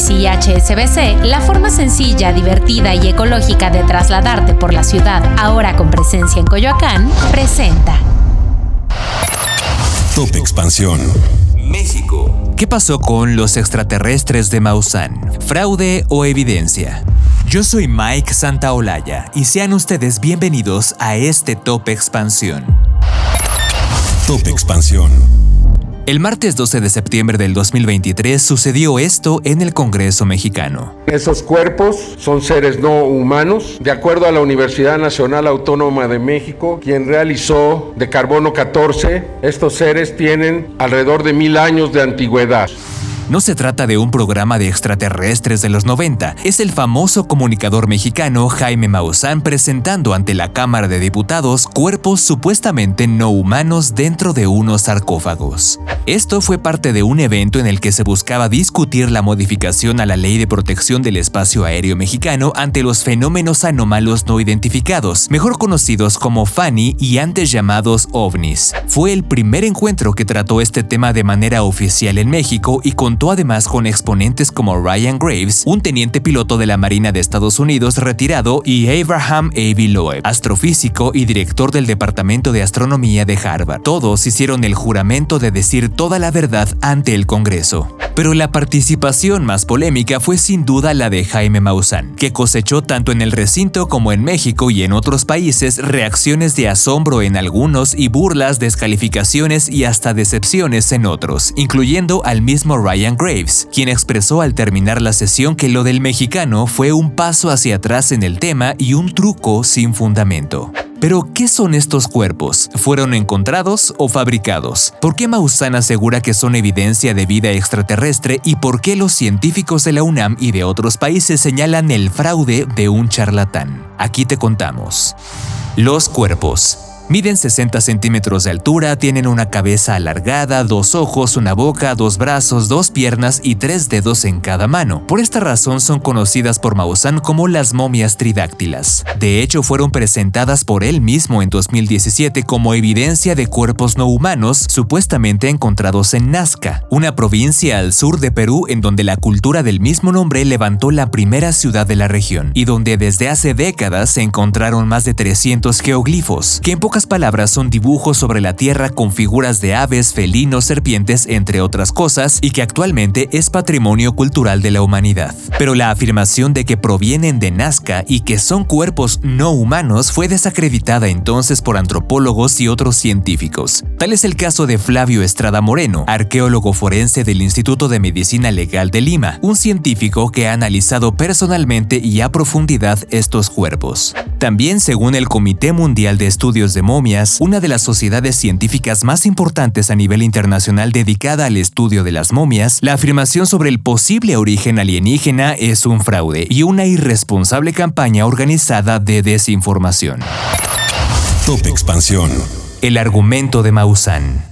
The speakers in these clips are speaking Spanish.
Bici y HSBC, la forma sencilla, divertida y ecológica de trasladarte por la ciudad, ahora con presencia en Coyoacán, presenta. Top Expansión. México. ¿Qué pasó con los extraterrestres de Maussan? ¿Fraude o evidencia? Yo soy Mike Santaolalla y sean ustedes bienvenidos a este Top Expansión. Top Expansión. El martes 12 de septiembre del 2023 sucedió esto en el Congreso mexicano. Esos cuerpos son seres no humanos, de acuerdo a la Universidad Nacional Autónoma de México, quien realizó de carbono 14, estos seres tienen alrededor de mil años de antigüedad. No se trata de un programa de extraterrestres de los 90, es el famoso comunicador mexicano Jaime Maussan presentando ante la Cámara de Diputados cuerpos supuestamente no humanos dentro de unos sarcófagos. Esto fue parte de un evento en el que se buscaba discutir la modificación a la Ley de Protección del Espacio Aéreo Mexicano ante los fenómenos anómalos no identificados, mejor conocidos como FANI y antes llamados OVNIs. Fue el primer encuentro que trató este tema de manera oficial en México y con además con exponentes como Ryan Graves, un teniente piloto de la Marina de Estados Unidos retirado, y Abraham A.B. Loeb, astrofísico y director del Departamento de Astronomía de Harvard. Todos hicieron el juramento de decir toda la verdad ante el Congreso. Pero la participación más polémica fue sin duda la de Jaime Maussan, que cosechó tanto en el recinto como en México y en otros países reacciones de asombro en algunos y burlas, descalificaciones y hasta decepciones en otros, incluyendo al mismo Ryan Graves, quien expresó al terminar la sesión que lo del mexicano fue un paso hacia atrás en el tema y un truco sin fundamento. Pero, ¿qué son estos cuerpos? ¿Fueron encontrados o fabricados? ¿Por qué Maussan asegura que son evidencia de vida extraterrestre y por qué los científicos de la UNAM y de otros países señalan el fraude de un charlatán? Aquí te contamos. Los cuerpos. Miden 60 centímetros de altura, tienen una cabeza alargada, dos ojos, una boca, dos brazos, dos piernas y tres dedos en cada mano. Por esta razón son conocidas por Maussan como las momias tridáctilas. De hecho, fueron presentadas por él mismo en 2017 como evidencia de cuerpos no humanos supuestamente encontrados en Nazca, una provincia al sur de Perú en donde la cultura del mismo nombre levantó la primera ciudad de la región y donde desde hace décadas se encontraron más de 300 geoglifos, que en pocas palabras son dibujos sobre la Tierra con figuras de aves, felinos, serpientes, entre otras cosas, y que actualmente es patrimonio cultural de la humanidad. Pero la afirmación de que provienen de Nazca y que son cuerpos no humanos fue desacreditada entonces por antropólogos y otros científicos. Tal es el caso de Flavio Estrada Moreno, arqueólogo forense del Instituto de Medicina Legal de Lima, un científico que ha analizado personalmente y a profundidad estos cuerpos. También según el Comité Mundial de Estudios de momias, una de las sociedades científicas más importantes a nivel internacional dedicada al estudio de las momias, la afirmación sobre el posible origen alienígena es un fraude y una irresponsable campaña organizada de desinformación. Top Expansión. El argumento de Maussan.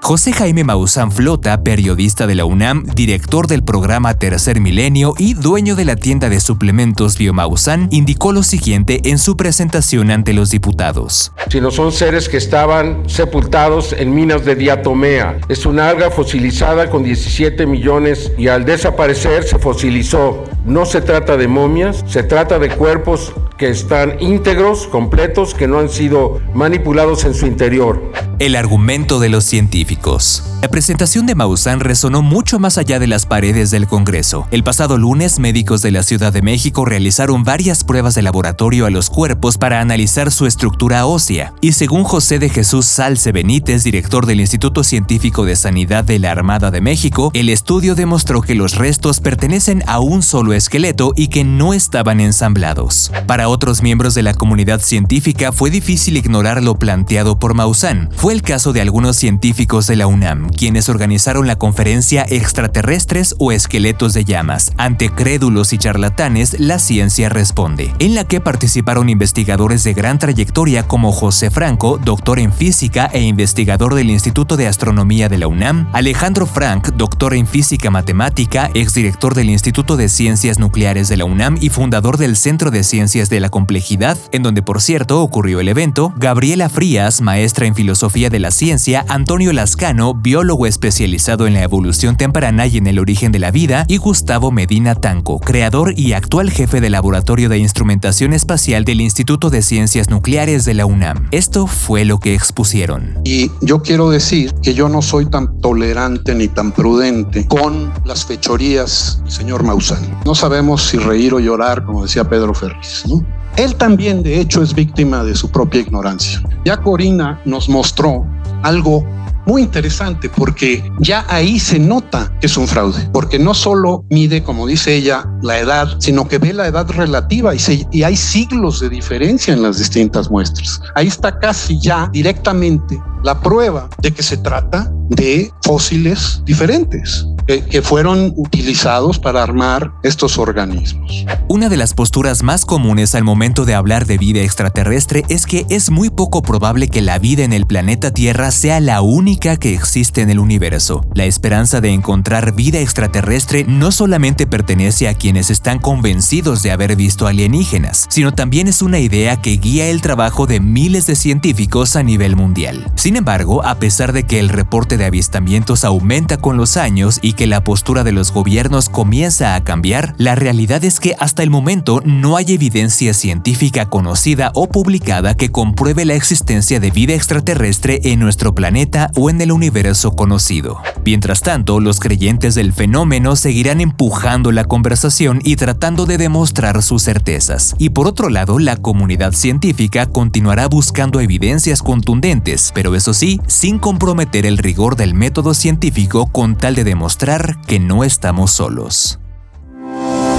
José Jaime Maussan Flota, periodista de la UNAM, director del programa Tercer Milenio y dueño de la tienda de suplementos Biomausan, indicó lo siguiente en su presentación ante los diputados. Sino son seres que estaban sepultados en minas de diatomea. Es una alga fosilizada con 17 millones y al desaparecer se fosilizó. No se trata de momias, se trata de cuerpos que están íntegros, completos, que no han sido manipulados en su interior. El argumento de los científicos. La presentación de Maussan resonó mucho más allá de las paredes del Congreso. El pasado lunes, médicos de la Ciudad de México realizaron varias pruebas de laboratorio a los cuerpos para analizar su estructura ósea, y según José de Jesús Salce Benítez, director del Instituto Científico de Sanidad de la Armada de México, el estudio demostró que los restos pertenecen a un solo esqueleto y que no estaban ensamblados. Para otros miembros de la comunidad científica fue difícil ignorar lo planteado por Maussan. Fue el caso de algunos científicos de la UNAM, quienes organizaron la conferencia Extraterrestres o Esqueletos de Llamas. Ante crédulos y charlatanes, la ciencia responde, en la que participaron investigadores de gran trayectoria como José Franco, doctor en física e investigador del Instituto de Astronomía de la UNAM, Alejandro Frank, doctor en física matemática, exdirector del Instituto de Ciencias Nucleares de la UNAM y fundador del Centro de Ciencias de de la complejidad, en donde por cierto ocurrió el evento, Gabriela Frías, maestra en filosofía de la ciencia, Antonio Lascano, biólogo especializado en la evolución temprana y en el origen de la vida, y Gustavo Medina Tanco, creador y actual jefe del Laboratorio de Instrumentación Espacial del Instituto de Ciencias Nucleares de la UNAM. Esto fue lo que expusieron. Y yo quiero decir que yo no soy tan tolerante ni tan prudente con las fechorías señor Maussan. No sabemos si reír o llorar, como decía Pedro Ferriz, ¿no? Él también, de hecho, es víctima de su propia ignorancia. Ya Corina nos mostró algo muy interesante porque ya ahí se nota que es un fraude, porque no solo mide, como dice ella, la edad, sino que ve la edad relativa y, y hay siglos de diferencia en las distintas muestras. Ahí está casi ya directamente la prueba de que se trata de fósiles diferentes que, fueron utilizados para armar estos organismos. Una de las posturas más comunes al momento de hablar de vida extraterrestre es que es muy poco probable que la vida en el planeta Tierra sea la única que existe en el universo. La esperanza de encontrar vida extraterrestre no solamente pertenece a quienes están convencidos de haber visto alienígenas, sino también es una idea que guía el trabajo de miles de científicos a nivel mundial. Sin embargo, a pesar de que el reporte de avistamientos aumenta con los años y que la postura de los gobiernos comienza a cambiar, la realidad es que hasta el momento no hay evidencia científica conocida o publicada que compruebe la existencia de vida extraterrestre en nuestro planeta o en el universo conocido. Mientras tanto, los creyentes del fenómeno seguirán empujando la conversación y tratando de demostrar sus certezas. Y por otro lado, la comunidad científica continuará buscando evidencias contundentes, pero eso sí, sin comprometer el rigor del método científico con tal de demostrar que no estamos solos.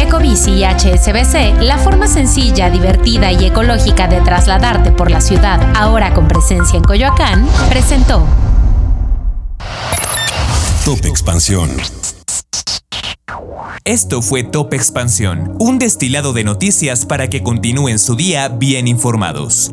Ecobici y HSBC, la forma sencilla, divertida y ecológica de trasladarte por la ciudad, ahora con presencia en Coyoacán, presentó Top Expansión. Esto fue Top Expansión, un destilado de noticias para que continúen su día bien informados.